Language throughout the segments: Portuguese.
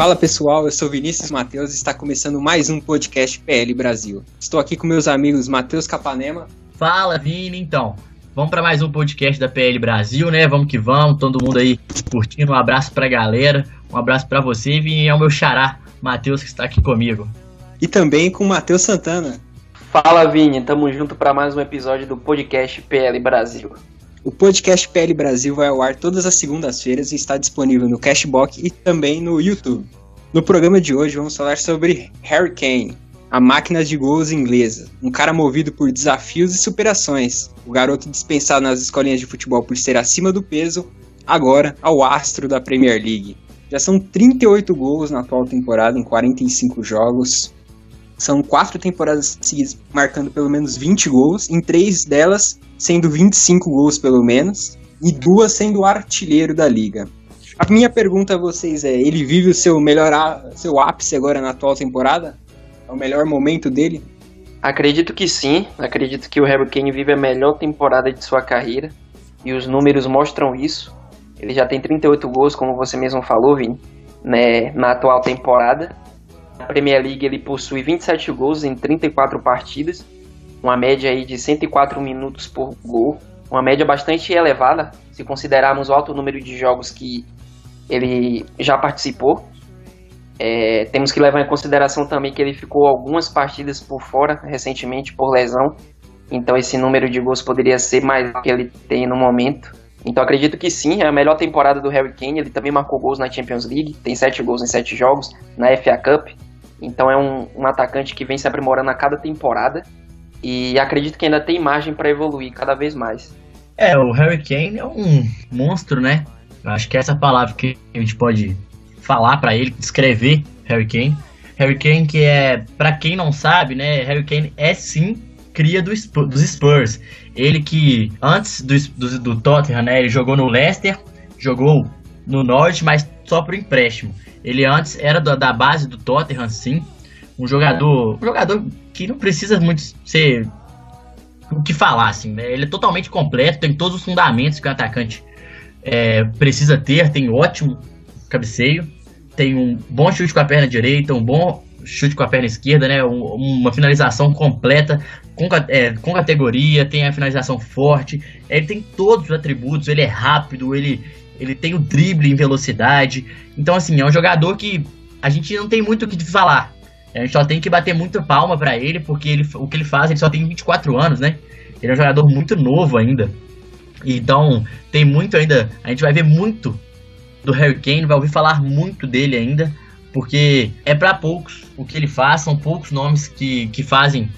Fala pessoal, eu sou Vinícius Matheus e está começando mais um podcast PL Brasil. Estou aqui com meus amigos Matheus Capanema. Fala, Vini, então. Vamos para mais um podcast da PL Brasil, né? Vamos que vamos, todo mundo aí curtindo. Um abraço pra galera, um abraço para você, Vini, e ao meu xará, Matheus, que está aqui comigo. E também com Matheus Santana. Fala Vini, tamo junto para mais um episódio do podcast PL Brasil. O podcast PL Brasil vai ao ar todas as segundas-feiras e está disponível no Cashbox e também no YouTube. No programa de hoje vamos falar sobre Harry Kane, a máquina de gols inglesa, um cara movido por desafios e superações. O garoto dispensado nas escolinhas de futebol por ser acima do peso, agora ao astro da Premier League. Já são 38 gols na atual temporada em 45 jogos. São quatro temporadas seguidas marcando pelo menos 20 gols, em três delas sendo 25 gols pelo menos, e duas sendo artilheiro da liga. A minha pergunta a vocês é: ele vive o seu melhor seu ápice agora na atual temporada? É o melhor momento dele? Acredito que sim, acredito que o Harry Kane vive a melhor temporada de sua carreira e os números mostram isso. Ele já tem 38 gols, como você mesmo falou, Vini, né, na atual temporada. Na Premier League ele possui 27 gols em 34 partidas uma média aí de 104 minutos por gol, uma média bastante elevada se considerarmos o alto número de jogos que ele já participou. É, temos que levar em consideração também que ele ficou algumas partidas por fora recentemente por lesão, então esse número de gols poderia ser mais do que ele tem no momento. Então acredito que sim, é a melhor temporada do Harry Kane. Ele também marcou gols na Champions League, tem 7 gols em 7 jogos, na FA Cup. Então é um, um atacante que vem se aprimorando a cada temporada e acredito que ainda tem margem para evoluir cada vez mais. É, o Harry Kane é um monstro, né? Acho que é essa palavra que a gente pode falar para ele, descrever Harry Kane. Harry Kane que é, para quem não sabe, né, Harry Kane é sim cria do, dos Spurs. Ele que antes do, do, do Tottenham, né, ele jogou no Leicester, jogou no Norte, mas só por empréstimo. Ele antes era da, da base do Tottenham, sim. Um jogador, um jogador que não precisa muito ser o que falar, assim, né? Ele é totalmente completo, tem todos os fundamentos que o atacante é, precisa ter, tem ótimo cabeceio, tem um bom chute com a perna direita, um bom chute com a perna esquerda, né? Um, uma finalização completa, com, é, com categoria, tem a finalização forte, ele tem todos os atributos, ele é rápido, ele, ele tem o drible em velocidade. Então, assim, é um jogador que a gente não tem muito o que falar. A gente só tem que bater muito palma para ele, porque ele, o que ele faz, ele só tem 24 anos, né? Ele é um jogador muito novo ainda. Então, tem muito ainda. A gente vai ver muito do Harry Kane, vai ouvir falar muito dele ainda, porque é para poucos o que ele faz, são poucos nomes que, que fazem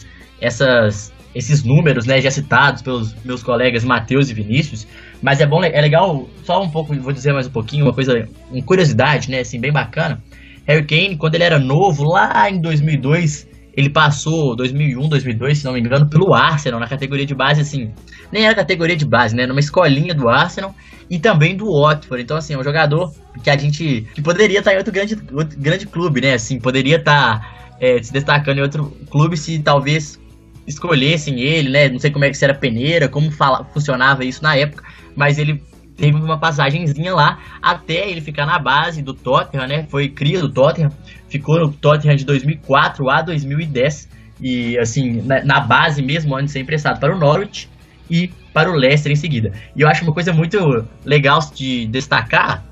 essas, esses números, né, já citados pelos meus colegas Matheus e Vinícius, mas é bom, é legal, só um pouco, vou dizer mais um pouquinho, uma coisa, uma curiosidade, né, assim, bem bacana, Harry Kane, quando ele era novo, lá em 2002, ele passou 2001, 2002, se não me engano, pelo Arsenal na categoria de base, assim, nem era categoria de base, né, numa escolinha do Arsenal e também do Watford. Então, assim, é um jogador que a gente que poderia estar em outro grande, outro grande clube, né, assim, poderia estar é, se destacando em outro clube se talvez escolhessem ele, né, não sei como é que era peneira, como fala, funcionava isso na época, mas ele teve uma passagenzinha lá até ele ficar na base do Tottenham, né? Foi cria do Tottenham, ficou no Tottenham de 2004 a 2010 e assim na, na base mesmo antes de ser emprestado para o Norwich e para o Leicester em seguida. E eu acho uma coisa muito legal de destacar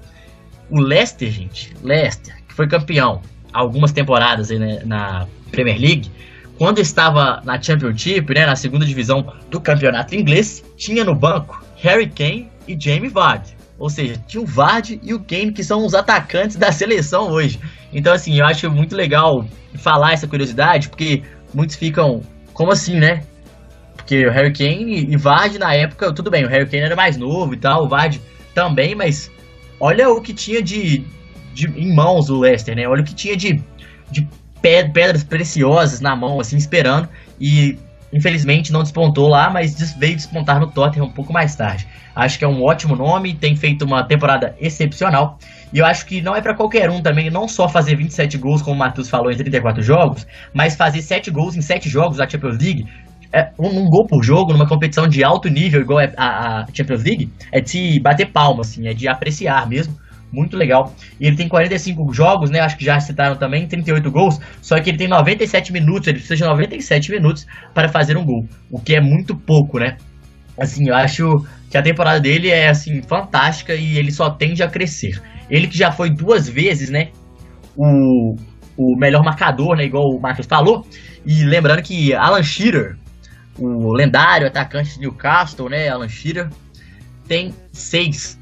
o Leicester, gente, Leicester que foi campeão algumas temporadas aí, né, na Premier League. Quando estava na Championship, né, na segunda divisão do campeonato inglês, tinha no banco Harry Kane e Jamie Vardy. Ou seja, tinha o Vardy e o Kane, que são os atacantes da seleção hoje. Então, assim, eu acho muito legal falar essa curiosidade, porque muitos ficam, como assim, né? Porque o Harry Kane e Vardy, na época, tudo bem, o Harry Kane era mais novo e tal, o Vardy também, mas olha o que tinha de, de em mãos o Leicester, né? Olha o que tinha de, de pedras preciosas na mão, assim, esperando. E infelizmente não despontou lá, mas veio despontar no Tottenham um pouco mais tarde. Acho que é um ótimo nome, tem feito uma temporada excepcional. E eu acho que não é para qualquer um também, não só fazer 27 gols, como o Matheus falou, em 34 jogos, mas fazer 7 gols em 7 jogos da Champions League. É, um, um, gol por jogo numa competição de alto nível, igual a, a Champions League, é de bater palma, assim, é de apreciar mesmo muito legal. E ele tem 45 jogos, né? Acho que já citaram também, 38 gols. Só que ele tem 97 minutos, ele precisa de 97 minutos para fazer um gol, o que é muito pouco, né? Assim, eu acho que a temporada dele é assim fantástica e ele só tende a crescer. Ele que já foi duas vezes, né? O, o melhor marcador, né? Igual o Marcos falou. E lembrando que Alan Shearer, o lendário atacante de Newcastle, né? Alan Shearer, tem seis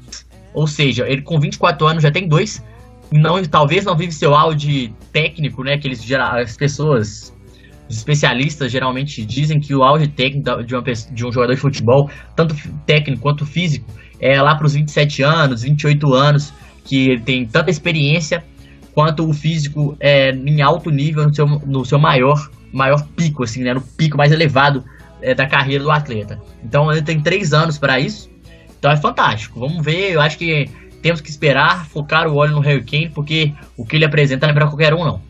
ou seja, ele com 24 anos já tem dois. Não, talvez não vive seu auge técnico, né? Que eles, as pessoas, os especialistas geralmente dizem que o auge técnico de, uma, de um jogador de futebol, tanto técnico quanto físico, é lá para os 27 anos, 28 anos, que ele tem tanta experiência quanto o físico é em alto nível no seu, no seu maior, maior pico, assim, né? No pico mais elevado é, da carreira do atleta. Então ele tem três anos para isso. Então é fantástico. Vamos ver, eu acho que temos que esperar, focar o olho no Harry Kane, porque o que ele apresenta não é para qualquer um, não.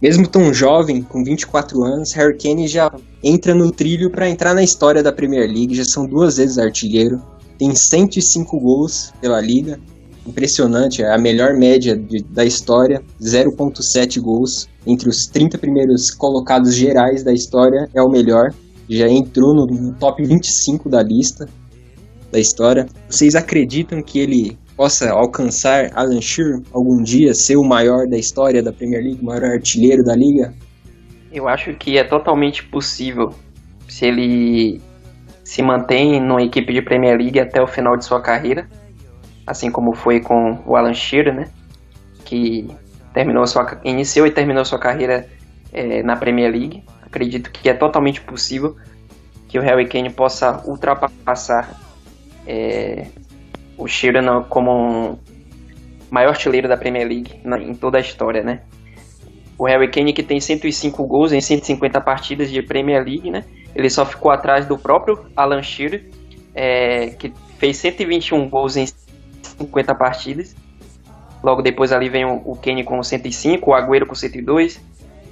Mesmo tão jovem, com 24 anos, Harry Kane já entra no trilho para entrar na história da Premier League, já são duas vezes artilheiro, tem 105 gols pela liga, impressionante, é a melhor média de, da história, 0.7 gols. Entre os 30 primeiros colocados gerais da história, é o melhor, já entrou no, no top 25 da lista, da história. Vocês acreditam que ele possa alcançar Alan Shearer algum dia, ser o maior da história da Premier League, o maior artilheiro da liga? Eu acho que é totalmente possível se ele se mantém numa equipe de Premier League até o final de sua carreira, assim como foi com o Alan Shearer, né? Que terminou sua, iniciou e terminou sua carreira é, na Premier League. Acredito que é totalmente possível que o Harry Kane possa ultrapassar é, o Sheeran como um maior artilheiro da Premier League na, em toda a história, né? O Harry Kane que tem 105 gols em 150 partidas de Premier League, né? Ele só ficou atrás do próprio Alan Shearer, é, que fez 121 gols em 50 partidas. Logo depois ali vem o, o Kane com 105, o Agüero com 102, o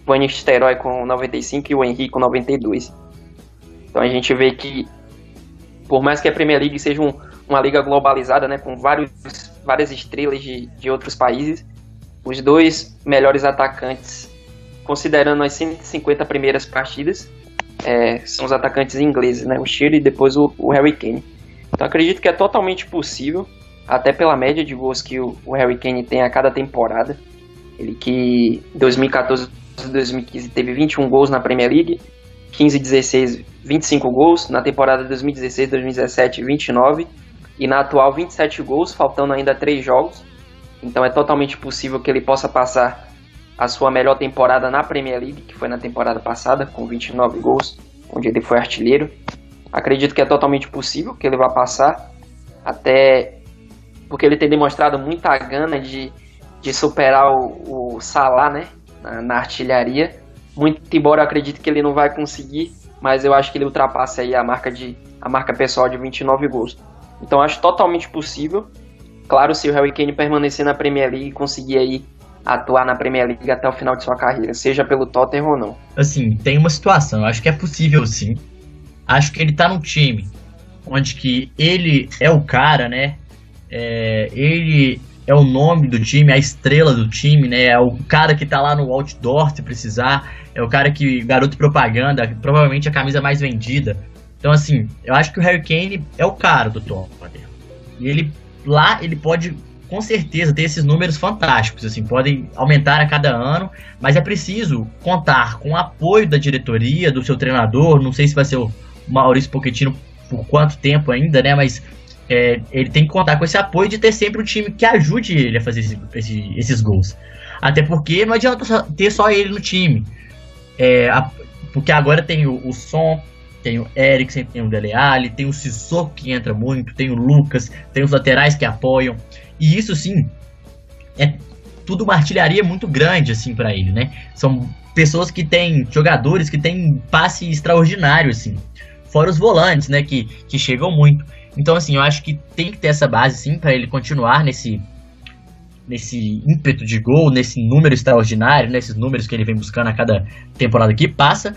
Van Nistelrooy com 95 e o Henry com 92. Então a gente vê que por mais que a Premier League seja um, uma liga globalizada, né, com vários, várias estrelas de, de outros países, os dois melhores atacantes, considerando as 150 primeiras partidas, é, são os atacantes ingleses, né, o Shearer e depois o, o Harry Kane. Então acredito que é totalmente possível, até pela média de gols que o, o Harry Kane tem a cada temporada. Ele que em 2014 2015 teve 21 gols na Premier League, 15 16 25 gols, na temporada 2016-2017 29 e na atual 27 gols, faltando ainda 3 jogos. Então é totalmente possível que ele possa passar a sua melhor temporada na Premier League, que foi na temporada passada, com 29 gols, onde ele foi artilheiro. Acredito que é totalmente possível que ele vá passar, até porque ele tem demonstrado muita gana de, de superar o, o Salah né, na, na artilharia. Muito embora eu acredite que ele não vai conseguir, mas eu acho que ele ultrapassa aí a marca de a marca pessoal de 29 gols. Então acho totalmente possível. Claro, se o Harry Kane permanecer na Premier League e conseguir aí atuar na Premier League até o final de sua carreira, seja pelo Tottenham ou não. Assim, tem uma situação, eu acho que é possível sim. Acho que ele tá num time onde que ele é o cara, né? É, ele é o nome do time, a estrela do time, né? É o cara que tá lá no outdoor se precisar, é o cara que garoto propaganda, provavelmente a camisa mais vendida. Então assim, eu acho que o Harry Kane é o cara do Tottenham. E ele lá ele pode com certeza ter esses números fantásticos, assim, podem aumentar a cada ano, mas é preciso contar com o apoio da diretoria, do seu treinador, não sei se vai ser o Maurício Pochettino por quanto tempo ainda, né, mas é, ele tem que contar com esse apoio de ter sempre um time que ajude ele a fazer esse, esse, esses gols. Até porque não adianta ter só ele no time. É, a, porque agora tem o, o Som, tem o Eriksen, tem o Dele Alli, tem o Sissoko que entra muito, tem o Lucas, tem os laterais que apoiam. E isso sim é tudo uma artilharia muito grande assim para ele, né? São pessoas que têm jogadores que têm passe extraordinário assim. Fora os volantes, né, que, que chegam muito. Então assim, eu acho que tem que ter essa base sim para ele continuar nesse nesse ímpeto de gol, nesse número extraordinário, nesses números que ele vem buscando a cada temporada que passa,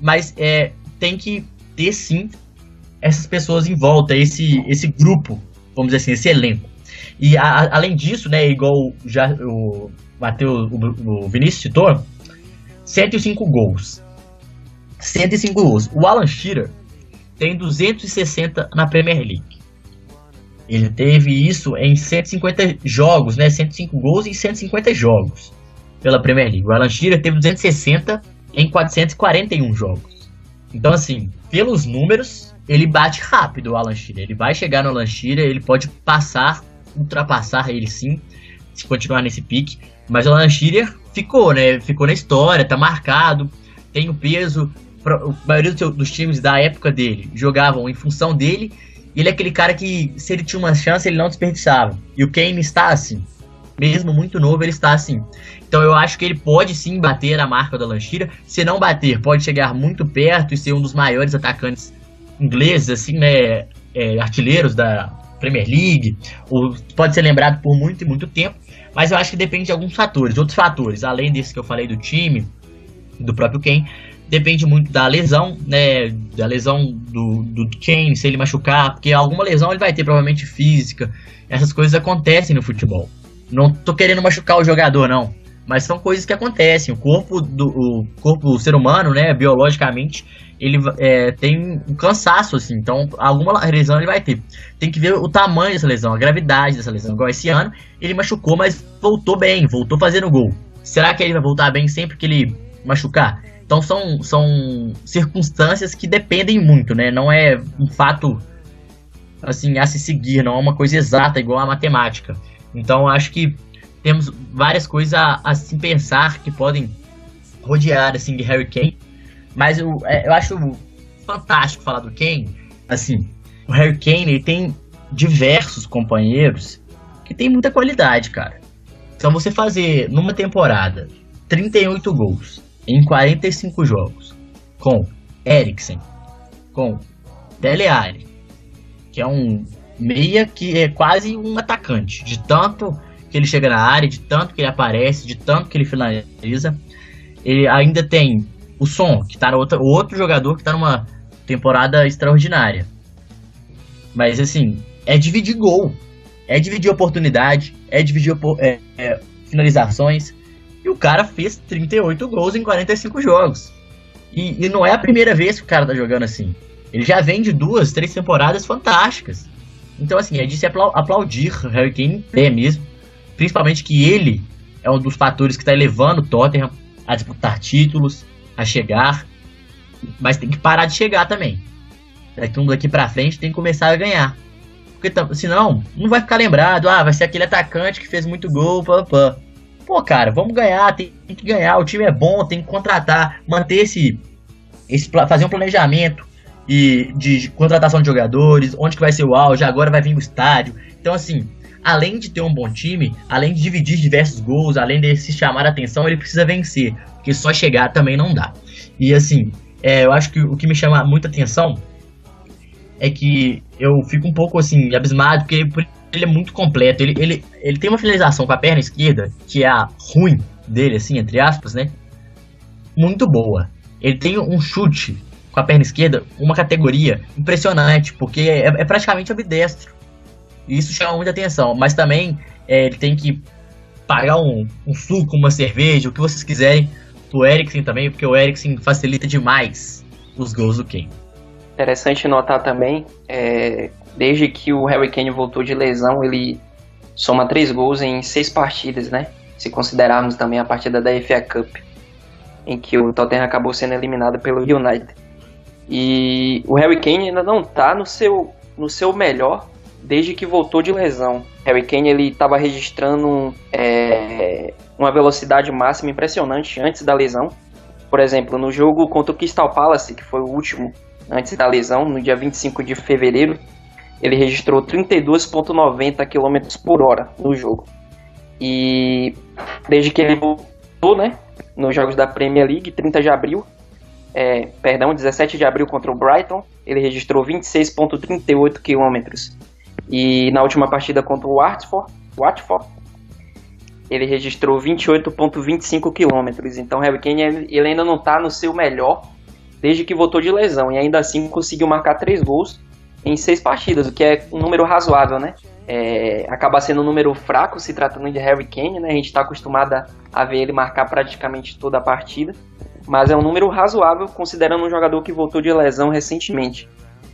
mas é, tem que ter sim essas pessoas em volta, esse, esse grupo, vamos dizer assim, esse elenco. E a, além disso, né, igual já o Matheus, o, o Vinícius citou, 105 gols. 105 gols. O Alan Shearer tem 260 na Premier League. Ele teve isso em 150 jogos, né? 105 gols em 150 jogos pela Premier League. O Alan Shearer teve 260 em 441 jogos. Então, assim, pelos números, ele bate rápido o Alan Shearer. Ele vai chegar no Alan Shearer, ele pode passar, ultrapassar ele sim, se continuar nesse pique. Mas o Alan Shearer ficou, né? Ficou na história, tá marcado, tem o peso. A maioria dos times da época dele jogavam em função dele ele é aquele cara que, se ele tinha uma chance, ele não desperdiçava. E o Kane está assim. Mesmo muito novo, ele está assim. Então eu acho que ele pode sim bater a marca da Lanchira. Se não bater, pode chegar muito perto e ser um dos maiores atacantes ingleses, assim, né? É, artilheiros da Premier League. Ou pode ser lembrado por muito e muito tempo. Mas eu acho que depende de alguns fatores. Outros fatores, além desse que eu falei do time, do próprio Kane, depende muito da lesão, né? Da lesão do, do Kane, se ele machucar, porque alguma lesão ele vai ter, provavelmente física. Essas coisas acontecem no futebol. Não tô querendo machucar o jogador, não. Mas são coisas que acontecem. O corpo do o corpo do ser humano, né, biologicamente, ele é, tem um cansaço, assim. Então, alguma lesão ele vai ter. Tem que ver o tamanho dessa lesão, a gravidade dessa lesão. Igual esse ano, ele machucou, mas voltou bem, voltou fazendo gol. Será que ele vai voltar bem sempre que ele machucar? Então são, são circunstâncias que dependem muito, né? Não é um fato assim a se seguir, não é uma coisa exata igual a matemática. Então acho que temos várias coisas a, a se pensar que podem rodear assim de Harry Kane, mas eu, é, eu acho fantástico falar do Kane. Assim, o Harry Kane ele tem diversos companheiros que tem muita qualidade, cara. Então você fazer numa temporada 38 gols, em 45 jogos com Eriksen, com Dele Alli, que é um meia que é quase um atacante, de tanto que ele chega na área, de tanto que ele aparece, de tanto que ele finaliza. Ele ainda tem o Som, que tá no outro, jogador que tá numa temporada extraordinária. Mas assim, é dividir gol, é dividir oportunidade, é dividir é, é, finalizações, e o cara fez 38 gols em 45 jogos. E, e não é a primeira vez que o cara tá jogando assim. Ele já vem de duas, três temporadas fantásticas. Então, assim, é de se aplaudir o Harry Kane é mesmo. Principalmente que ele é um dos fatores que está elevando o Tottenham a disputar títulos, a chegar. Mas tem que parar de chegar também. Daqui daqui pra frente tem que começar a ganhar. Porque senão, não vai ficar lembrado. Ah, vai ser aquele atacante que fez muito gol, pá, pá. Pô, cara, vamos ganhar, tem, tem que ganhar, o time é bom, tem que contratar, manter esse, esse fazer um planejamento e de contratação de jogadores, onde que vai ser o auge, agora vai vir o estádio. Então, assim, além de ter um bom time, além de dividir diversos gols, além de se chamar a atenção, ele precisa vencer, porque só chegar também não dá. E assim, é, eu acho que o que me chama muita atenção é que eu fico um pouco assim, abismado, porque ele é muito completo. Ele, ele, ele tem uma finalização com a perna esquerda, que é a ruim dele, assim, entre aspas, né? Muito boa. Ele tem um chute com a perna esquerda, uma categoria impressionante, porque é, é praticamente ambidestro. E isso chama muita atenção. Mas também é, ele tem que pagar um, um suco, uma cerveja, o que vocês quiserem, pro Eriksen também, porque o Eriksen facilita demais os gols do Kane. Interessante notar também, é, desde que o Harry Kane voltou de lesão, ele soma três gols em seis partidas, né? Se considerarmos também a partida da FA Cup, em que o Tottenham acabou sendo eliminado pelo United. E o Harry Kane ainda não está no seu, no seu melhor desde que voltou de lesão. Harry Kane ele estava registrando é, uma velocidade máxima impressionante antes da lesão. Por exemplo, no jogo contra o Crystal Palace, que foi o último antes da lesão, no dia 25 de fevereiro, ele registrou 32,90 km por hora no jogo. E desde que ele voltou, né, nos jogos da Premier League, 30 de abril, é, perdão, 17 de abril contra o Brighton, ele registrou 26,38 km. E na última partida contra o Watford, Watford ele registrou 28,25 km. Então, Harry Kane ele ainda não está no seu melhor desde que voltou de lesão e ainda assim conseguiu marcar três gols em seis partidas, o que é um número razoável, né? É, acaba sendo um número fraco se tratando de Harry Kane, né? A gente está acostumado a ver ele marcar praticamente toda a partida, mas é um número razoável considerando um jogador que voltou de lesão recentemente.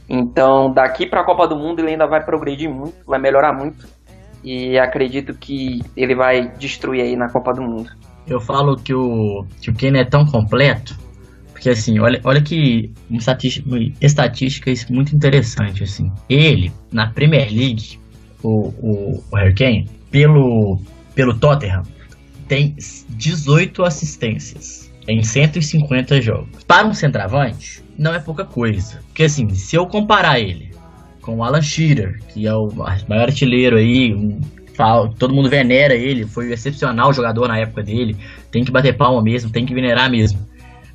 Então, daqui para a Copa do Mundo ele ainda vai progredir muito, vai melhorar muito e acredito que ele vai destruir aí na Copa do Mundo. Eu falo que o, que o Kane é tão completo porque assim, olha, olha que estatística, estatística muito interessante, assim. Ele, na Premier League, o, o, o Harry Kane, pelo, pelo Tottenham, tem 18 assistências em 150 jogos. Para um centroavante, não é pouca coisa. Porque assim, se eu comparar ele com o Alan Shearer, que é o maior artilheiro aí, um, todo mundo venera ele, foi um excepcional jogador na época dele, tem que bater palma mesmo, tem que venerar mesmo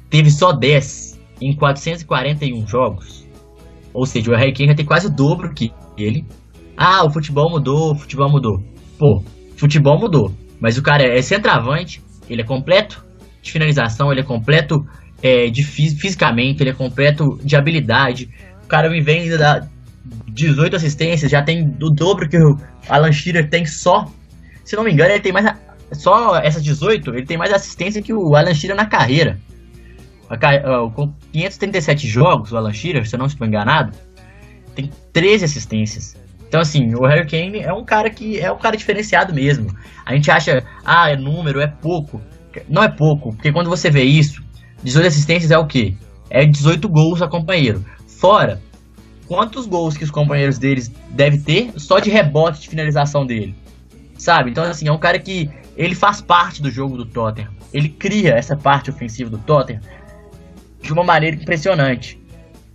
teve só 10 em 441 jogos. Ou seja, o Harry Kane já tem quase o dobro que ele. Ah, o futebol mudou, o futebol mudou. Pô, futebol mudou. Mas o cara é centroavante, ele é completo de finalização, ele é completo é, de fisicamente, ele é completo de habilidade. O cara me vem da 18 assistências, já tem o dobro que o Alan Shearer tem só. Se não me engano, ele tem mais. Só essas 18, ele tem mais assistência que o Alan Shearer na carreira com 537 jogos, o Alan Shearer, se eu não estou enganado, tem 13 assistências. Então, assim, o Harry Kane é um cara que é um cara diferenciado mesmo. A gente acha, ah, é número, é pouco. Não é pouco, porque quando você vê isso, 18 assistências é o quê? É 18 gols a companheiro. Fora, quantos gols que os companheiros deles devem ter só de rebote de finalização dele. Sabe? Então, assim, é um cara que ele faz parte do jogo do Tottenham. Ele cria essa parte ofensiva do Tottenham de uma maneira impressionante.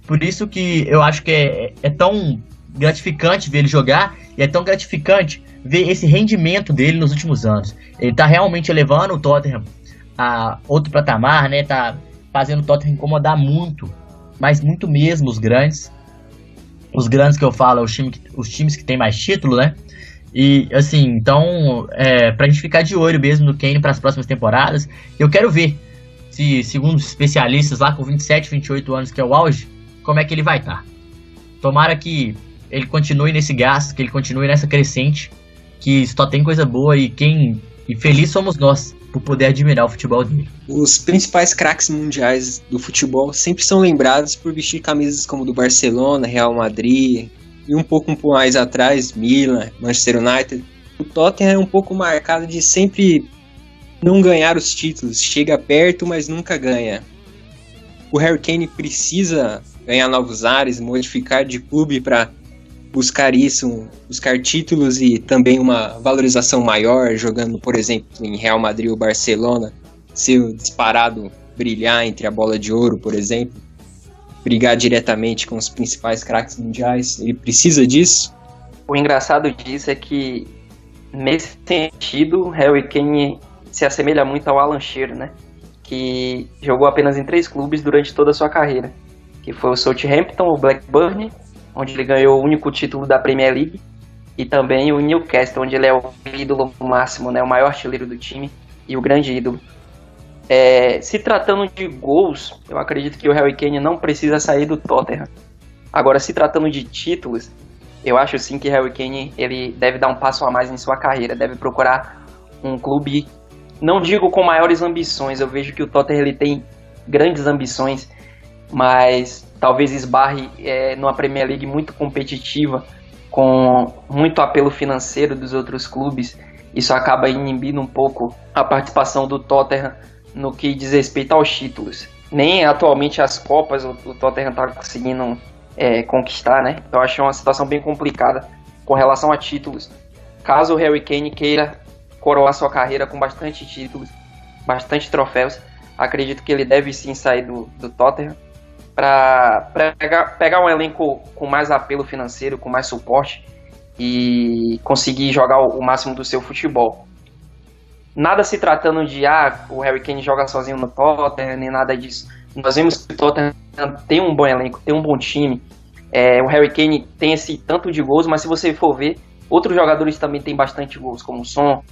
Por isso que eu acho que é, é tão gratificante ver ele jogar e é tão gratificante ver esse rendimento dele nos últimos anos. Ele está realmente elevando o Tottenham a outro patamar, né? Tá fazendo o Tottenham incomodar muito, mas muito mesmo os grandes. Os grandes que eu falo, os times, os times que têm mais título, né? E assim, então, é, pra gente ficar de olho mesmo no Kane para as próximas temporadas, eu quero ver se, segundo os especialistas lá com 27, 28 anos, que é o auge, como é que ele vai estar. Tá. Tomara que ele continue nesse gasto, que ele continue nessa crescente, que só tem coisa boa e quem e feliz somos nós por poder admirar o futebol dele. Os principais craques mundiais do futebol sempre são lembrados por vestir camisas como do Barcelona, Real Madrid e um pouco mais atrás Milan, Manchester United. O Tottenham é um pouco marcado de sempre não ganhar os títulos. Chega perto, mas nunca ganha. O Harry Kane precisa ganhar novos ares, modificar de clube para buscar isso, buscar títulos e também uma valorização maior, jogando, por exemplo, em Real Madrid ou Barcelona, ser disparado brilhar entre a bola de ouro, por exemplo, brigar diretamente com os principais craques mundiais. Ele precisa disso? O engraçado disso é que, nesse sentido, Harry Kane se assemelha muito ao Alan Shearer, né? Que jogou apenas em três clubes durante toda a sua carreira, que foi o Southampton, o Blackburn, onde ele ganhou o único título da Premier League, e também o Newcastle, onde ele é o ídolo máximo, né? O maior artilheiro do time e o grande ídolo. É, se tratando de gols, eu acredito que o Harry Kane não precisa sair do Tottenham. Agora, se tratando de títulos, eu acho sim que Harry Kane ele deve dar um passo a mais em sua carreira, deve procurar um clube não digo com maiores ambições, eu vejo que o Tottenham ele tem grandes ambições, mas talvez esbarre é, numa Premier League muito competitiva, com muito apelo financeiro dos outros clubes. Isso acaba inibindo um pouco a participação do Tottenham no que diz respeito aos títulos. Nem atualmente as Copas o, o Tottenham está conseguindo é, conquistar, né? Então acho uma situação bem complicada com relação a títulos. Caso o Harry Kane queira coroar sua carreira com bastante títulos, bastante troféus. Acredito que ele deve sim sair do, do Tottenham. para pegar, pegar um elenco com mais apelo financeiro, com mais suporte e conseguir jogar o, o máximo do seu futebol. Nada se tratando de, ah, o Harry Kane joga sozinho no Tottenham, nem nada disso. Nós vemos que o Tottenham tem um bom elenco, tem um bom time. É, o Harry Kane tem esse tanto de gols, mas se você for ver, outros jogadores também têm bastante gols, como o Son,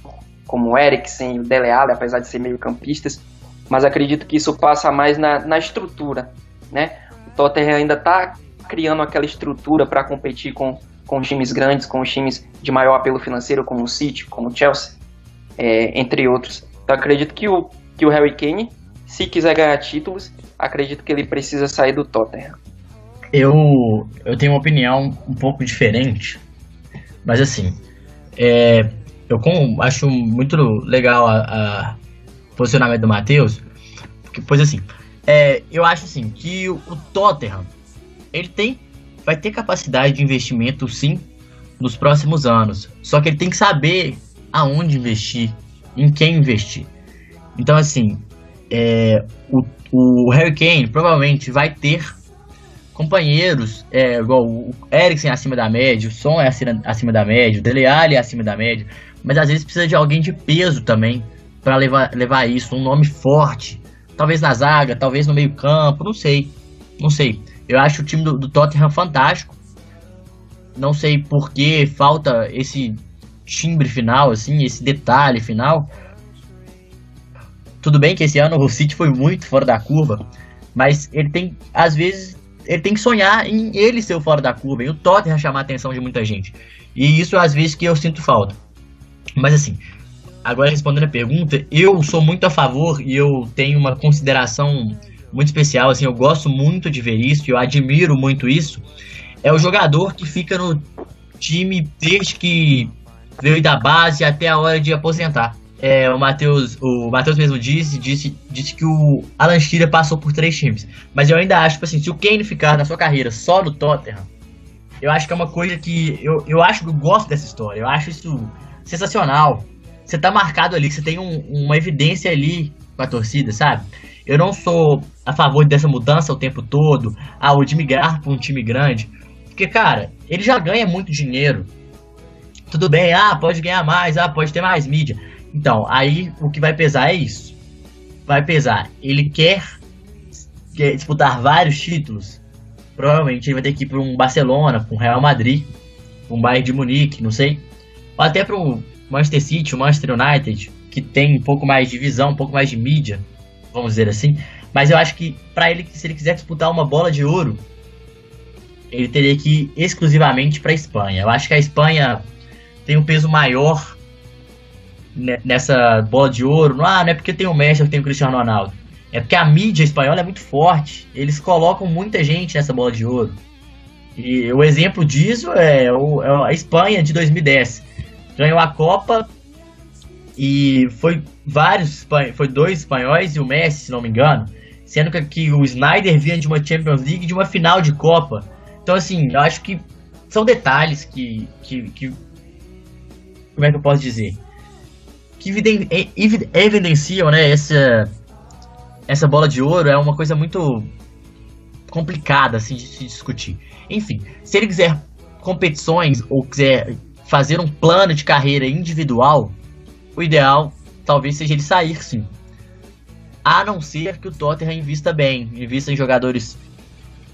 como o Eriksen, o Dele Alli, apesar de ser meio campistas. Mas acredito que isso passa mais na, na estrutura, né? O Tottenham ainda está criando aquela estrutura para competir com, com times grandes, com times de maior apelo financeiro, como o City, como o Chelsea é, entre outros. Então acredito que o, que o Harry Kane, se quiser ganhar títulos, acredito que ele precisa sair do Tottenham. Eu, eu tenho uma opinião um pouco diferente, mas assim, é, eu com, acho muito legal a, posicionamento do Matheus, porque, pois assim, é, eu acho assim que o, o Tottenham ele tem, vai ter capacidade de investimento sim nos próximos anos, só que ele tem que saber aonde investir, em quem investir. Então, assim, é, o, o Harry Kane provavelmente vai ter companheiros, é, igual o Eriksen acima da média, o Son é acima, acima da média, o Dele Alli é acima da média, mas às vezes precisa de alguém de peso também para levar, levar isso, um nome forte, talvez na zaga, talvez no meio campo, não sei, não sei. Eu acho o time do, do Tottenham fantástico, não sei por que falta esse timbre final, assim, esse detalhe final. Tudo bem que esse ano o City foi muito fora da curva, mas ele tem, às vezes, ele tem que sonhar em ele ser o fora da curva, e o Tottenham chamar a atenção de muita gente. E isso às vezes que eu sinto falta. Mas assim, agora respondendo a pergunta, eu sou muito a favor e eu tenho uma consideração muito especial, assim, eu gosto muito de ver isso, eu admiro muito isso. É o jogador que fica no time desde que veio da base até a hora de aposentar. É, o Matheus o Matheus mesmo disse, disse, disse que o Alan Shearer passou por três times. Mas eu ainda acho, tipo assim, se o Kane ficar na sua carreira só no Tottenham, eu acho que é uma coisa que. Eu, eu acho que eu gosto dessa história. Eu acho isso sensacional. Você tá marcado ali, você tem um, uma evidência ali com a torcida, sabe? Eu não sou a favor dessa mudança o tempo todo, ah, o de migrar para um time grande. Porque, cara, ele já ganha muito dinheiro tudo bem, ah, pode ganhar mais, ah, pode ter mais mídia. Então, aí o que vai pesar é isso. Vai pesar, ele quer, quer disputar vários títulos. Provavelmente ele vai ter que ir para um Barcelona, para um Real Madrid, para um Bayern de Munique, não sei. Ou até para um Manchester City, o Manchester United, que tem um pouco mais de visão, um pouco mais de mídia, vamos dizer assim. Mas eu acho que para ele, se ele quiser disputar uma bola de ouro, ele teria que ir exclusivamente para a Espanha. Eu acho que a Espanha tem um peso maior nessa bola de ouro. Ah, não é porque tem o Messi ou tem o Cristiano Ronaldo. É porque a mídia espanhola é muito forte. Eles colocam muita gente nessa bola de ouro. E o exemplo disso é, é a Espanha de 2010. Ganhou a Copa e foi vários, foi dois espanhóis e o Messi, se não me engano. Sendo que, que o Snyder vinha de uma Champions League de uma final de Copa. Então, assim, eu acho que são detalhes que, que, que como é que eu posso dizer? Que evidenciam, né, essa, essa bola de ouro é uma coisa muito complicada assim, de se discutir. Enfim, se ele quiser competições ou quiser fazer um plano de carreira individual, o ideal talvez seja ele sair sim. A não ser que o Tottenham invista bem, invista em jogadores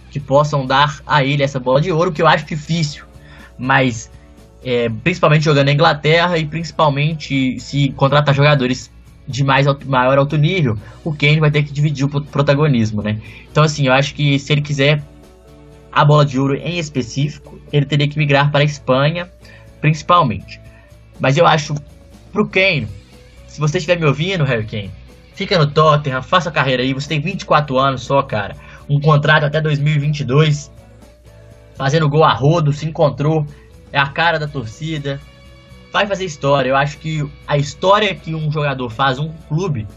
que possam dar a ele essa bola de ouro, que eu acho difícil. Mas é, principalmente jogando na Inglaterra e principalmente se contratar jogadores de mais alto, maior alto nível, o Kane vai ter que dividir o protagonismo, né? Então assim, eu acho que se ele quiser a bola de ouro em específico, ele teria que migrar para a Espanha, principalmente. Mas eu acho pro Kane, se você estiver me ouvindo, Harry Kane, fica no Tottenham, faça a carreira aí, você tem 24 anos só, cara. Um contrato até 2022, fazendo gol a rodo, se encontrou é a cara da torcida, vai fazer história. Eu acho que a história que um jogador faz, um clube,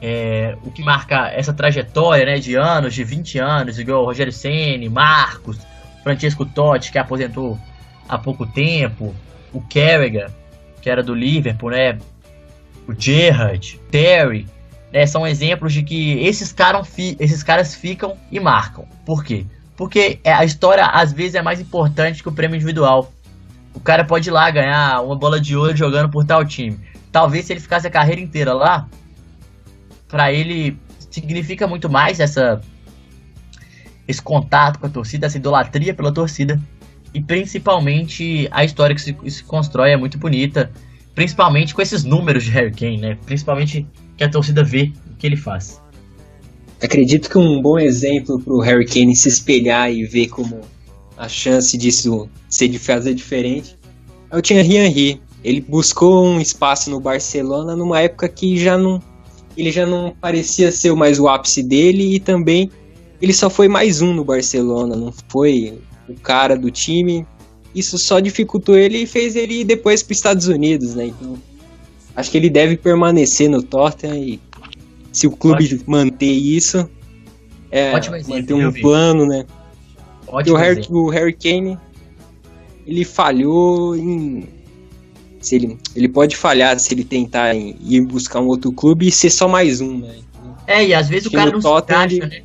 é, o que marca essa trajetória né, de anos, de 20 anos, igual Rogério Ceni, Marcos, Francesco Totti, que aposentou há pouco tempo, o Carragher, que era do Liverpool, né, o Gerrard, Terry, é, são exemplos de que esses, cara, esses caras ficam e marcam. Por quê? Porque é, a história às vezes é mais importante que o prêmio individual. O cara pode ir lá ganhar uma bola de ouro jogando por tal time. Talvez se ele ficasse a carreira inteira lá, para ele significa muito mais essa esse contato com a torcida, essa idolatria pela torcida e principalmente a história que se, se constrói é muito bonita, principalmente com esses números de Harry Kane, né? Principalmente que a torcida vê o que ele faz. Acredito que um bom exemplo para o Harry Kane se espelhar e ver como a chance disso ser de fazer diferente é o Thierry Henry. Ele buscou um espaço no Barcelona numa época que já não ele já não parecia ser mais o ápice dele e também ele só foi mais um no Barcelona, não foi o cara do time. Isso só dificultou ele e fez ele ir depois para os Estados Unidos, né? Então, acho que ele deve permanecer no Tottenham e se o clube Ótimo. manter isso, é, manter um plano, né? Ótimo o Harry, o Harry Kane, ele falhou em se ele, ele pode falhar se ele tentar ir buscar um outro clube e ser só mais um, né? É, e às vezes o cara não Tottenham, se encaixa, né?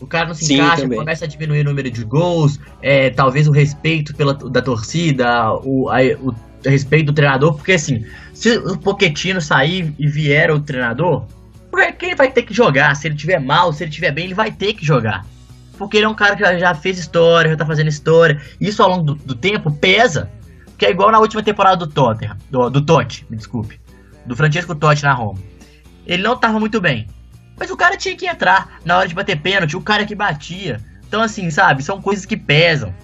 O cara não se Sim, encaixa, também. começa a diminuir o número de gols, é, talvez o respeito pela, da torcida, o, a, o respeito do treinador, porque assim, se o Poquetino sair e vier o treinador, quem vai ter que jogar? Se ele tiver mal, se ele tiver bem, ele vai ter que jogar. Porque ele é um cara que já, já fez história, já tá fazendo história. Isso ao longo do, do tempo pesa. Que é igual na última temporada do Tottenham, do, do Totti, me desculpe. Do Francesco Totti na Roma. Ele não tava muito bem. Mas o cara tinha que entrar na hora de bater pênalti, o cara que batia. Então, assim, sabe, são coisas que pesam.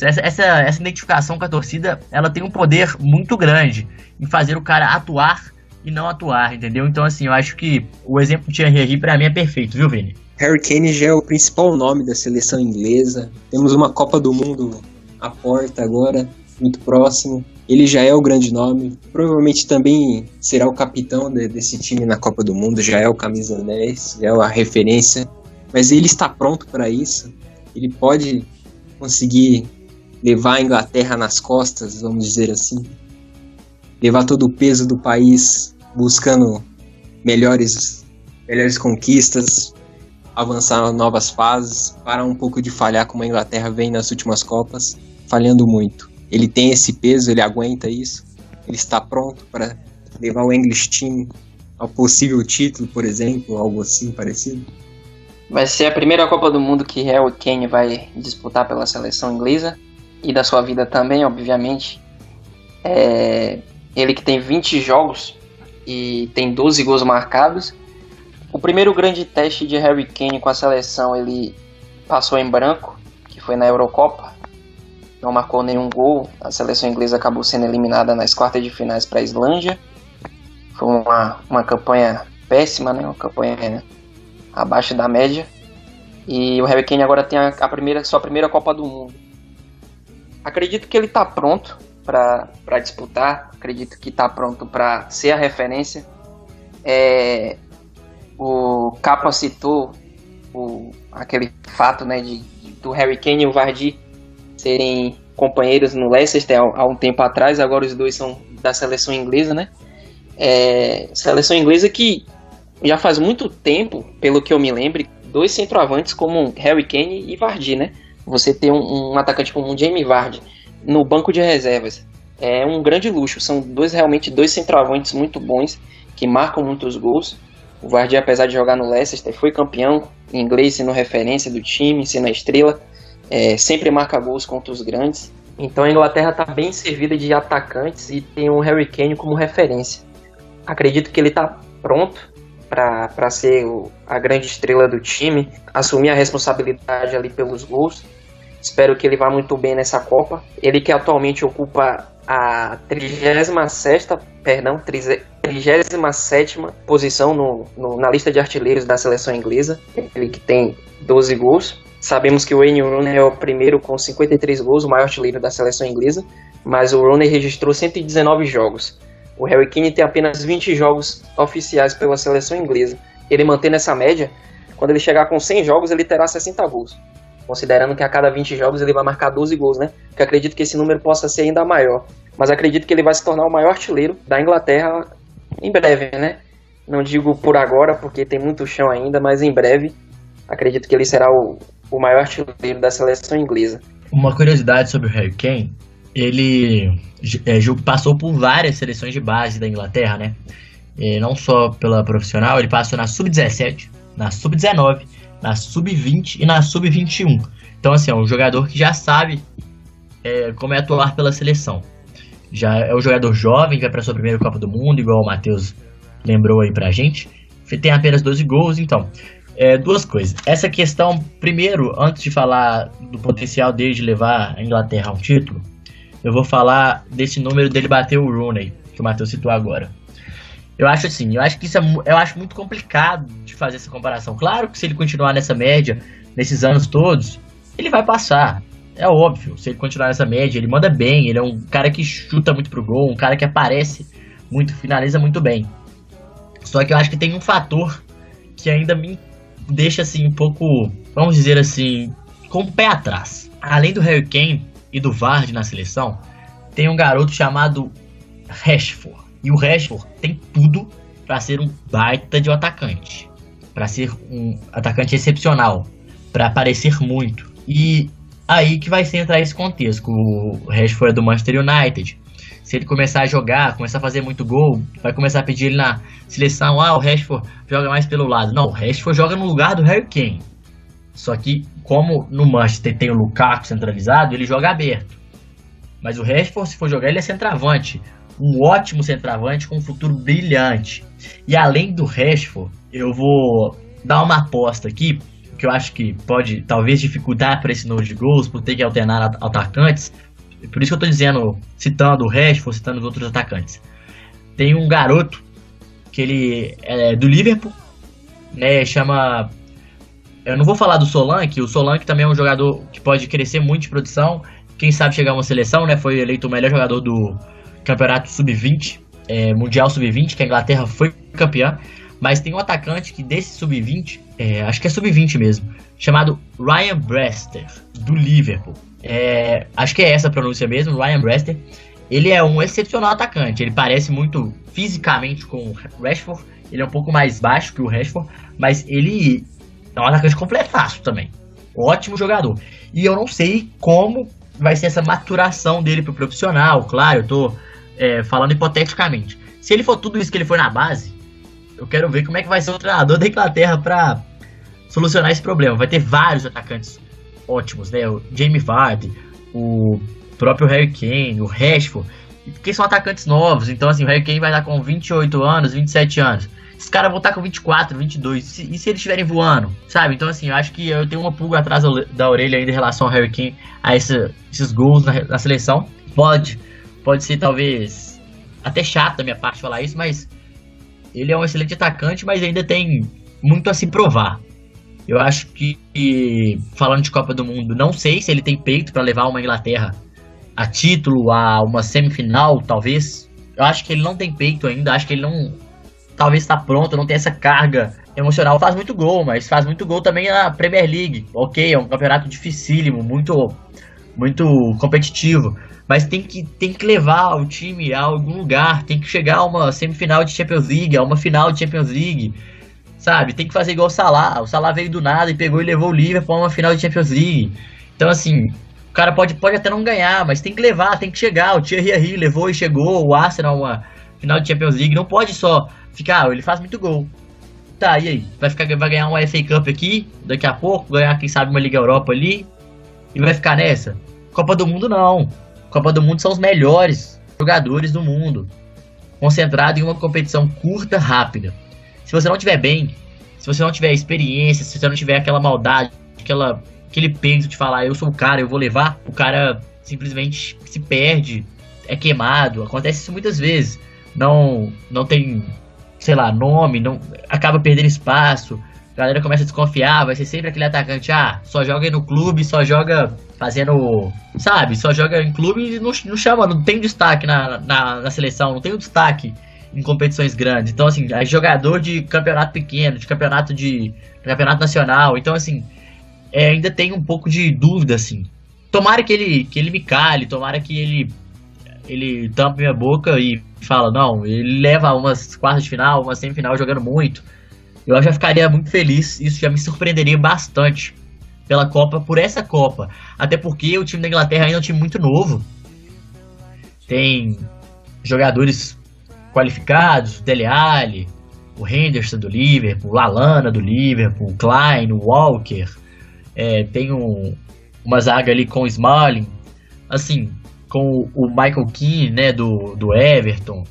Essa, essa, essa identificação com a torcida, ela tem um poder muito grande em fazer o cara atuar e não atuar, entendeu? Então, assim, eu acho que o exemplo do Thierry pra mim é perfeito, viu, Vini? Harry Kane já é o principal nome da seleção inglesa. Temos uma Copa do Mundo à porta agora, muito próximo ele já é o grande nome, provavelmente também será o capitão de, desse time na Copa do Mundo, já é o camisa 10, já é a referência, mas ele está pronto para isso. Ele pode conseguir levar a Inglaterra nas costas, vamos dizer assim, levar todo o peso do país buscando melhores, melhores conquistas, avançar novas fases, parar um pouco de falhar como a Inglaterra vem nas últimas Copas, falhando muito ele tem esse peso, ele aguenta isso, ele está pronto para levar o English Team ao possível título, por exemplo, algo assim parecido? Vai ser a primeira Copa do Mundo que Harry Kane vai disputar pela seleção inglesa e da sua vida também, obviamente. É... Ele que tem 20 jogos e tem 12 gols marcados. O primeiro grande teste de Harry Kane com a seleção ele passou em branco, que foi na Eurocopa, não marcou nenhum gol. A seleção inglesa acabou sendo eliminada nas quartas de finais para a Islândia. Foi uma, uma campanha péssima, né? uma campanha né? abaixo da média. E o Harry Kane agora tem a, a primeira, sua primeira Copa do Mundo. Acredito que ele está pronto para disputar, acredito que está pronto para ser a referência. É, o Capa citou o, aquele fato né, de, de, do Harry Kane e o Vardy serem companheiros no Leicester há, um tempo atrás, agora os dois são da seleção inglesa, né? É, seleção inglesa que já faz muito tempo, pelo que eu me lembre, dois centroavantes como Harry Kane e Vardy, né? Você ter um, um atacante como um Jamie Vardy no banco de reservas é um grande luxo. São dois realmente dois centroavantes muito bons que marcam muitos gols. O Vardy, apesar de jogar no Leicester, foi campeão em inglês, sendo referência do time, sendo a estrela é, sempre marca gols contra os grandes. Então a Inglaterra está bem servida de atacantes e tem o Harry Kane como referência. Acredito que ele está pronto para ser o, a grande estrela do time, assumir a responsabilidade ali pelos gols. Espero que ele vá muito bem nessa Copa. Ele que atualmente ocupa a 36 perdão, 37 posição no, no, na lista de artilheiros da seleção inglesa. Ele que tem 12 gols. Sabemos que o Wayne Rooney é o primeiro com 53 gols, o maior artilheiro da seleção inglesa, mas o Rooney registrou 119 jogos. O Harry Kane tem apenas 20 jogos oficiais pela seleção inglesa. Ele mantendo essa média, quando ele chegar com 100 jogos, ele terá 60 gols. Considerando que a cada 20 jogos ele vai marcar 12 gols, né? Que acredito que esse número possa ser ainda maior. Mas acredito que ele vai se tornar o maior artilheiro da Inglaterra em breve, né? Não digo por agora, porque tem muito chão ainda, mas em breve acredito que ele será o, o maior artilheiro da seleção inglesa. Uma curiosidade sobre o Harry Kane, ele é, passou por várias seleções de base da Inglaterra, né? E não só pela profissional, ele passou na Sub-17, na Sub-19, na Sub-20 e na Sub-21. Então, assim, é um jogador que já sabe é, como é atuar pela seleção. Já é um jogador jovem, vai para sua primeira Copa do Mundo, igual o Matheus lembrou aí pra gente. Tem apenas 12 gols, então. É, duas coisas. Essa questão, primeiro, antes de falar do potencial dele de levar a Inglaterra a um título, eu vou falar desse número dele bater o Rooney, que o Matheus citou agora. Eu acho assim, eu acho que isso é, eu acho muito complicado de fazer essa comparação. Claro que se ele continuar nessa média, nesses anos todos, ele vai passar. É óbvio, se ele continuar nessa média, ele manda bem, ele é um cara que chuta muito pro gol, um cara que aparece muito, finaliza muito bem. Só que eu acho que tem um fator que ainda me deixa assim um pouco, vamos dizer assim, com o pé atrás. Além do Harry Kane e do Vardy na seleção, tem um garoto chamado Rashford. E o Rashford tem tudo para ser um baita de um atacante, para ser um atacante excepcional, para aparecer muito. E aí que vai entrar esse contexto. O Rashford é do Manchester United. Se ele começar a jogar, começar a fazer muito gol, vai começar a pedir ele na seleção. Ah, o Rashford joga mais pelo lado. Não, o Rashford joga no lugar do Harry Kane. Só que, como no Manchester tem o Lukaku centralizado, ele joga aberto. Mas o Rashford, se for jogar, ele é centroavante. Um ótimo centroavante com um futuro brilhante. E além do Rashford, eu vou dar uma aposta aqui que eu acho que pode talvez dificultar para esse número de gols, por ter que alternar atacantes. Por isso que eu estou dizendo, citando o Rashford, citando os outros atacantes. Tem um garoto que ele é do Liverpool, né, chama eu não vou falar do Solanke, o Solanke também é um jogador que pode crescer muito de produção, quem sabe chegar a uma seleção, né, foi eleito o melhor jogador do Campeonato Sub-20, é, Mundial Sub-20, que a Inglaterra foi campeã. Mas tem um atacante que desse sub-20, é, acho que é sub-20 mesmo, chamado Ryan Brester, do Liverpool. É, acho que é essa a pronúncia mesmo, Ryan Brester. Ele é um excepcional atacante. Ele parece muito fisicamente com o Rashford. Ele é um pouco mais baixo que o Rashford, mas ele é um atacante completaço também. Ótimo jogador. E eu não sei como vai ser essa maturação dele pro profissional. Claro, eu tô é, falando hipoteticamente. Se ele for tudo isso que ele foi na base, eu quero ver como é que vai ser o treinador da Inglaterra para solucionar esse problema. Vai ter vários atacantes ótimos, né? O Jamie Vardy, o próprio Harry Kane, o Rashford, porque são atacantes novos. Então, assim, o Harry Kane vai estar com 28 anos, 27 anos. Esses caras vão estar com 24, 22. E se, e se eles estiverem voando, sabe? Então, assim, eu acho que eu tenho uma pulga atrás da orelha ainda em relação ao Harry Kane, a esse, esses gols na, na seleção. Pode, pode ser talvez até chato da minha parte falar isso, mas ele é um excelente atacante, mas ainda tem muito a se provar. Eu acho que, falando de Copa do Mundo, não sei se ele tem peito para levar uma Inglaterra a título, a uma semifinal, talvez. Eu acho que ele não tem peito ainda, acho que ele não. Talvez está pronto, não tem essa carga emocional. Faz muito gol, mas faz muito gol também na Premier League. Ok, é um campeonato dificílimo, muito, muito competitivo mas tem que, tem que levar o time a algum lugar, tem que chegar a uma semifinal de Champions League, a uma final de Champions League, sabe? Tem que fazer igual o Salah, o Salah veio do nada e pegou e levou o Liverpool a uma final de Champions League. Então assim, o cara pode, pode até não ganhar, mas tem que levar, tem que chegar. O Thierry Henry levou e chegou, o Arsenal uma final de Champions League, não pode só ficar, ah, ele faz muito gol. Tá, e aí? Vai, ficar, vai ganhar uma FA Cup aqui, daqui a pouco, ganhar, quem sabe, uma Liga Europa ali, e vai ficar nessa? Copa do Mundo não. Copa do Mundo são os melhores jogadores do mundo, concentrado em uma competição curta, rápida. Se você não tiver bem, se você não tiver experiência, se você não tiver aquela maldade, aquela, aquele peso de falar, eu sou o cara, eu vou levar, o cara simplesmente se perde, é queimado. Acontece isso muitas vezes. Não, não tem, sei lá, nome, não acaba perdendo espaço. A galera começa a desconfiar, vai ser sempre aquele atacante, ah, só joga no clube, só joga fazendo, sabe, só joga em clube e não, não chama, não tem destaque na, na, na seleção, não tem um destaque em competições grandes. Então, assim, é jogador de campeonato pequeno, de campeonato de campeonato nacional. Então, assim, é, ainda tem um pouco de dúvida, assim. Tomara que ele, que ele me cale, tomara que ele ele tampa minha boca e fala, não, ele leva umas quartas de final, uma semifinal jogando muito. Eu já ficaria muito feliz, isso já me surpreenderia bastante pela Copa, por essa Copa. Até porque o time da Inglaterra ainda é um time muito novo. Tem jogadores qualificados, Dele Alli, o Henderson do Liverpool, o Lalana do Liverpool, o Klein, o Walker. É, tem um, uma zaga ali com o Smalling. Assim, com o Michael Keane, né, do, do Everton.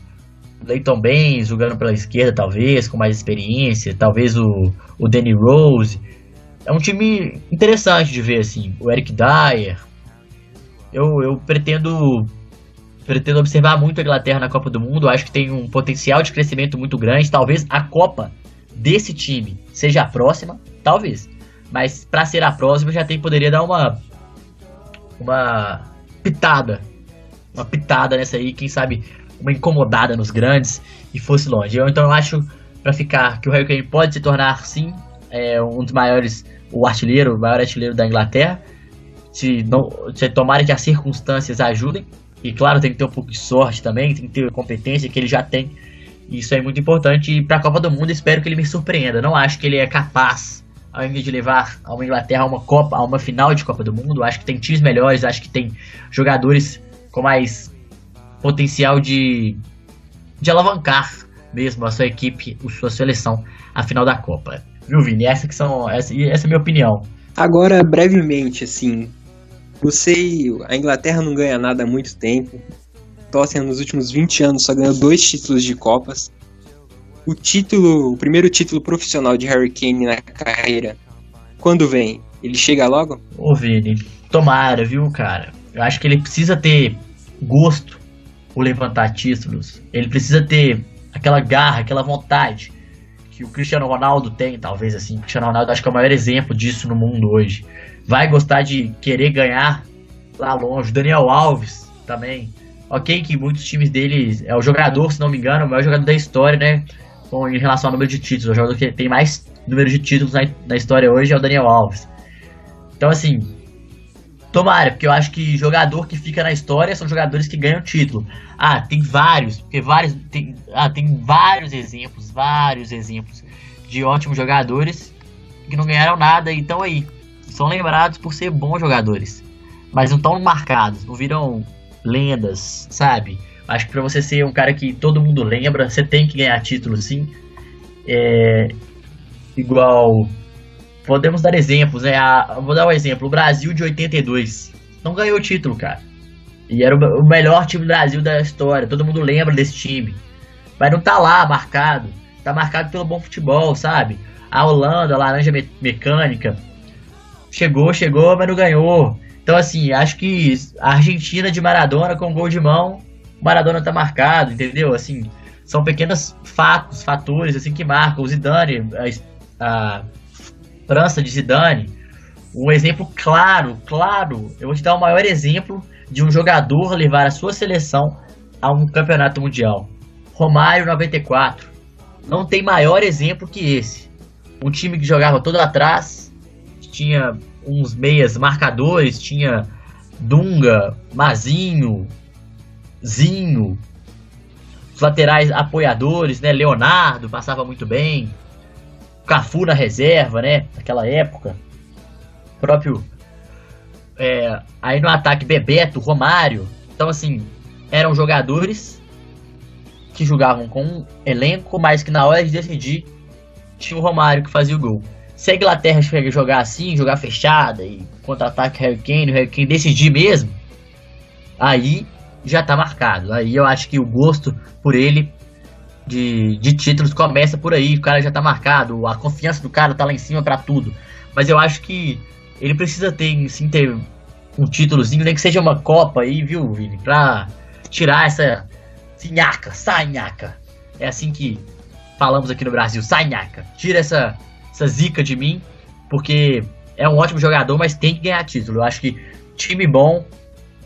Leighton Baines jogando pela esquerda, talvez, com mais experiência. Talvez o, o Danny Rose. É um time interessante de ver, assim. O Eric Dyer. Eu, eu pretendo pretendo observar muito a Inglaterra na Copa do Mundo. Acho que tem um potencial de crescimento muito grande. Talvez a Copa desse time seja a próxima, talvez. Mas para ser a próxima já tem poderia dar uma uma pitada, uma pitada nessa aí, quem sabe uma incomodada nos grandes e fosse longe. Eu então eu acho para ficar que o Harry Kane pode se tornar sim é, um dos maiores, o artilheiro, o maior artilheiro da Inglaterra. Se não, se tomara que as circunstâncias ajudem. E claro, tem que ter um pouco de sorte também, tem que ter competência que ele já tem. Isso é muito importante. E para a Copa do Mundo, espero que ele me surpreenda. Não acho que ele é capaz, ao invés de levar a Inglaterra a uma Copa, a uma final de Copa do Mundo. Acho que tem times melhores, acho que tem jogadores com mais potencial de, de alavancar mesmo a sua equipe, a sua seleção à final da Copa. Viu, Vini? Essa, que são, essa, essa é a minha opinião. Agora, brevemente, assim, você, a Inglaterra não ganha nada há muito tempo. Tottenham nos últimos 20 anos só ganhou dois títulos de Copas. O título, o primeiro título profissional de Harry Kane na carreira, quando vem? Ele chega logo? Ô Vini, tomara, viu, cara? Eu acho que ele precisa ter gosto por levantar títulos. Ele precisa ter aquela garra, aquela vontade que o Cristiano Ronaldo tem, talvez assim. O Cristiano Ronaldo acho que é o maior exemplo disso no mundo hoje vai gostar de querer ganhar lá longe. Daniel Alves também. Ok, que muitos times dele é o jogador, se não me engano, o maior jogador da história, né? Com, em relação ao número de títulos. O jogador que tem mais número de títulos na, na história hoje é o Daniel Alves. Então, assim, tomara, porque eu acho que jogador que fica na história são jogadores que ganham título. Ah, tem vários, porque vários. Tem, ah, tem vários exemplos, vários exemplos de ótimos jogadores que não ganharam nada e estão aí são lembrados por ser bons jogadores, mas não estão marcados, não viram lendas, sabe? Acho que para você ser um cara que todo mundo lembra, você tem que ganhar título, sim. É, igual. Podemos dar exemplos, né? A, vou dar um exemplo: o Brasil de 82 não ganhou título, cara. E era o, o melhor time do Brasil da história. Todo mundo lembra desse time. Mas não tá lá marcado. Tá marcado pelo bom futebol, sabe? A Holanda, a Laranja Mecânica, chegou, chegou, mas não ganhou. Então, assim, acho que a Argentina de Maradona com gol de mão, Maradona tá marcado, entendeu? Assim, são pequenos fatos, fatores, assim, que marcam. O Zidane, a, a França de Zidane, um exemplo claro, claro. Eu vou te dar o maior exemplo de um jogador levar a sua seleção a um campeonato mundial. Romário 94. Não tem maior exemplo que esse. Um time que jogava todo atrás, tinha uns meias marcadores, tinha Dunga, Mazinho, Zinho, os laterais apoiadores, né? Leonardo passava muito bem, Cafu na reserva, né? Naquela época, o próprio é, aí no ataque Bebeto, Romário, então assim eram jogadores que jogavam com um elenco, mas que na hora de decidir tinha o Romário que fazia o gol. Se a Inglaterra jogar assim, jogar fechada e contra-ataque Harry Kane, o Harry Kane decidir mesmo, aí já tá marcado. Aí eu acho que o gosto por ele de, de títulos começa por aí. O cara já tá marcado, a confiança do cara tá lá em cima para tudo. Mas eu acho que ele precisa ter, sim, ter um títulozinho, nem que seja uma Copa aí, viu, Vini? Pra tirar essa sinhaca, sanhaca. É assim que falamos aqui no Brasil, sanhaca. Tira essa essa zica de mim, porque é um ótimo jogador, mas tem que ganhar título. Eu acho que time bom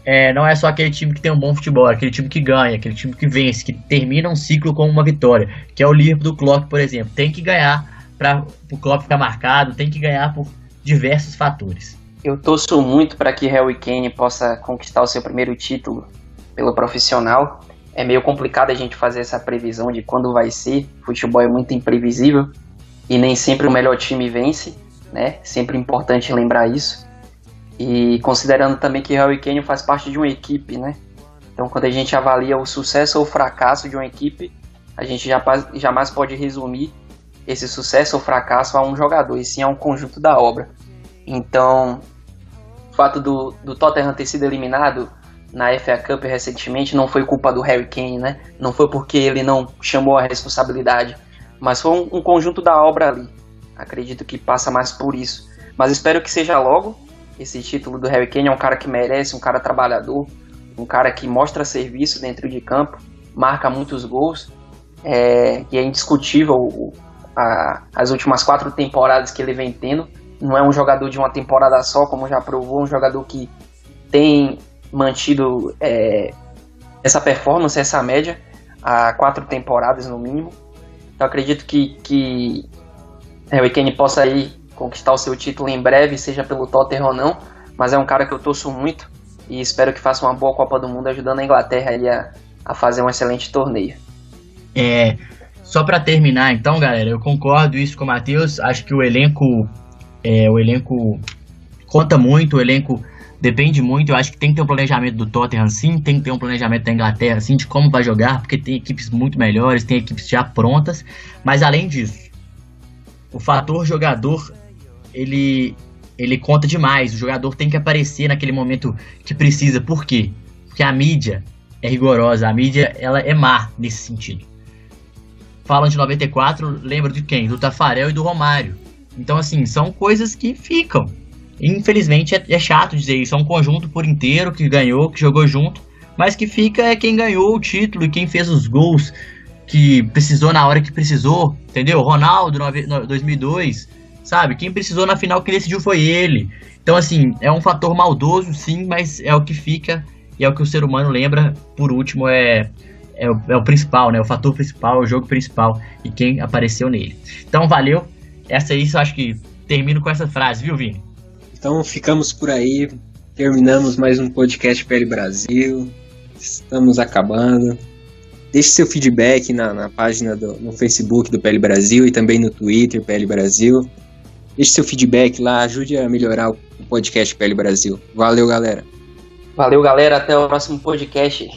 é, não é só aquele time que tem um bom futebol, é aquele time que ganha, aquele time que vence, que termina um ciclo com uma vitória, que é o Liverpool do Klopp, por exemplo. Tem que ganhar para o Klopp ficar marcado, tem que ganhar por diversos fatores. Eu torço muito para que Harry Kane possa conquistar o seu primeiro título pelo profissional. É meio complicado a gente fazer essa previsão de quando vai ser. Futebol é muito imprevisível e nem sempre o melhor time vence, né? Sempre importante lembrar isso. E considerando também que Harry Kane faz parte de uma equipe, né? Então, quando a gente avalia o sucesso ou o fracasso de uma equipe, a gente jamais pode resumir esse sucesso ou fracasso a um jogador, e sim a um conjunto da obra. Então, o fato do, do Tottenham ter sido eliminado na FA Cup recentemente não foi culpa do Harry Kane, né? Não foi porque ele não chamou a responsabilidade, mas foi um, um conjunto da obra ali. Acredito que passa mais por isso. Mas espero que seja logo esse título do Harry Kane. É um cara que merece, um cara trabalhador, um cara que mostra serviço dentro de campo, marca muitos gols, é, e é indiscutível a, as últimas quatro temporadas que ele vem tendo. Não é um jogador de uma temporada só, como já provou, um jogador que tem mantido é, essa performance, essa média, há quatro temporadas no mínimo. Então acredito que, que Harry Kane possa aí conquistar o seu título em breve, seja pelo Tottenham ou não, mas é um cara que eu torço muito e espero que faça uma boa Copa do Mundo ajudando a Inglaterra a, a fazer um excelente torneio. É, só para terminar, então, galera, eu concordo isso com o Matheus. Acho que o elenco, é, o elenco conta muito, o elenco depende muito. Eu acho que tem que ter um planejamento do Tottenham, sim, tem que ter um planejamento da Inglaterra, sim, de como vai jogar, porque tem equipes muito melhores, tem equipes já prontas. Mas além disso, o fator jogador, ele, ele conta demais. O jogador tem que aparecer naquele momento que precisa. Por quê? Porque a mídia é rigorosa, a mídia ela é má nesse sentido falam de 94, lembra de quem? Do Tafarel e do Romário. Então, assim, são coisas que ficam. Infelizmente é, é, chato dizer isso. É um conjunto por inteiro que ganhou, que jogou junto, mas que fica é quem ganhou o título e quem fez os gols que precisou na hora que precisou, entendeu? Ronaldo no 2002, sabe? Quem precisou na final que decidiu foi ele. Então, assim, é um fator maldoso, sim, mas é o que fica e é o que o ser humano lembra. Por último, é é o, é o principal, né? O fator principal, o jogo principal e quem apareceu nele. Então, valeu. Essa aí, eu acho que termino com essa frase, viu, Vini? Então, ficamos por aí. Terminamos mais um podcast PL Brasil. Estamos acabando. Deixe seu feedback na, na página do, no Facebook do PL Brasil e também no Twitter PL Brasil. Deixe seu feedback lá, ajude a melhorar o podcast PL Brasil. Valeu, galera. Valeu, galera. Até o próximo podcast.